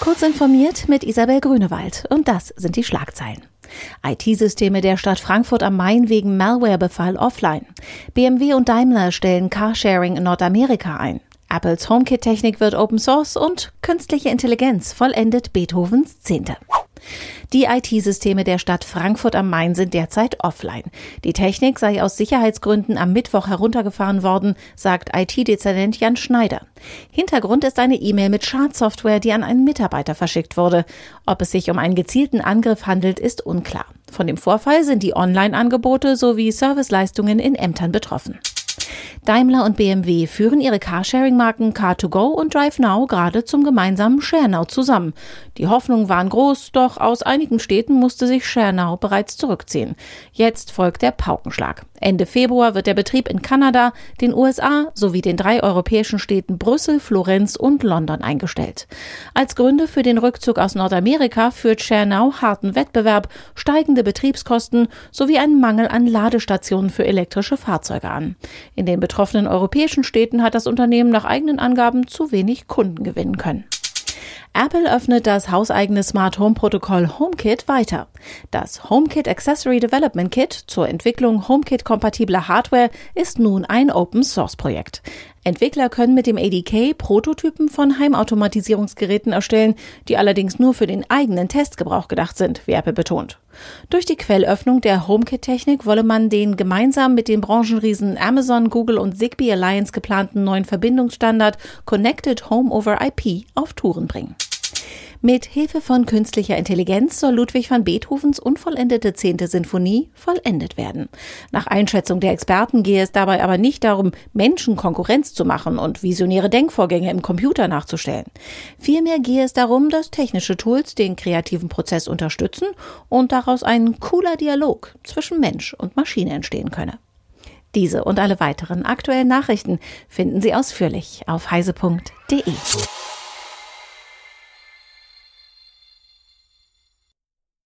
Kurz informiert mit Isabel Grünewald. Und das sind die Schlagzeilen. IT-Systeme der Stadt Frankfurt am Main wegen Malwarebefall offline. BMW und Daimler stellen Carsharing in Nordamerika ein. Apples HomeKit-Technik wird Open Source und künstliche Intelligenz vollendet Beethovens Zehnte. Die IT-Systeme der Stadt Frankfurt am Main sind derzeit offline. Die Technik sei aus Sicherheitsgründen am Mittwoch heruntergefahren worden, sagt IT-Dezernent Jan Schneider. Hintergrund ist eine E-Mail mit Schadsoftware, die an einen Mitarbeiter verschickt wurde. Ob es sich um einen gezielten Angriff handelt, ist unklar. Von dem Vorfall sind die Online-Angebote sowie Serviceleistungen in Ämtern betroffen. Daimler und BMW führen ihre Carsharing-Marken Car2Go und DriveNow gerade zum gemeinsamen ShareNow zusammen. Die Hoffnungen waren groß, doch aus einigen Städten musste sich ShareNow bereits zurückziehen. Jetzt folgt der Paukenschlag. Ende Februar wird der Betrieb in Kanada, den USA sowie den drei europäischen Städten Brüssel, Florenz und London eingestellt. Als Gründe für den Rückzug aus Nordamerika führt ShareNow harten Wettbewerb, steigende Betriebskosten sowie einen Mangel an Ladestationen für elektrische Fahrzeuge an. In den betroffenen europäischen Städten hat das Unternehmen nach eigenen Angaben zu wenig Kunden gewinnen können. Apple öffnet das hauseigene Smart Home Protokoll HomeKit weiter. Das HomeKit Accessory Development Kit zur Entwicklung HomeKit-kompatibler Hardware ist nun ein Open-Source-Projekt. Entwickler können mit dem ADK Prototypen von Heimautomatisierungsgeräten erstellen, die allerdings nur für den eigenen Testgebrauch gedacht sind, wie Apple betont. Durch die Quellöffnung der HomeKit-Technik wolle man den gemeinsam mit den Branchenriesen Amazon, Google und Zigbee Alliance geplanten neuen Verbindungsstandard Connected Home over IP auf Touren bringen. Mit Hilfe von künstlicher Intelligenz soll Ludwig van Beethovens unvollendete zehnte Sinfonie vollendet werden. Nach Einschätzung der Experten gehe es dabei aber nicht darum, Menschen Konkurrenz zu machen und visionäre Denkvorgänge im Computer nachzustellen. Vielmehr gehe es darum, dass technische Tools den kreativen Prozess unterstützen und daraus ein cooler Dialog zwischen Mensch und Maschine entstehen könne. Diese und alle weiteren aktuellen Nachrichten finden Sie ausführlich auf heise.de.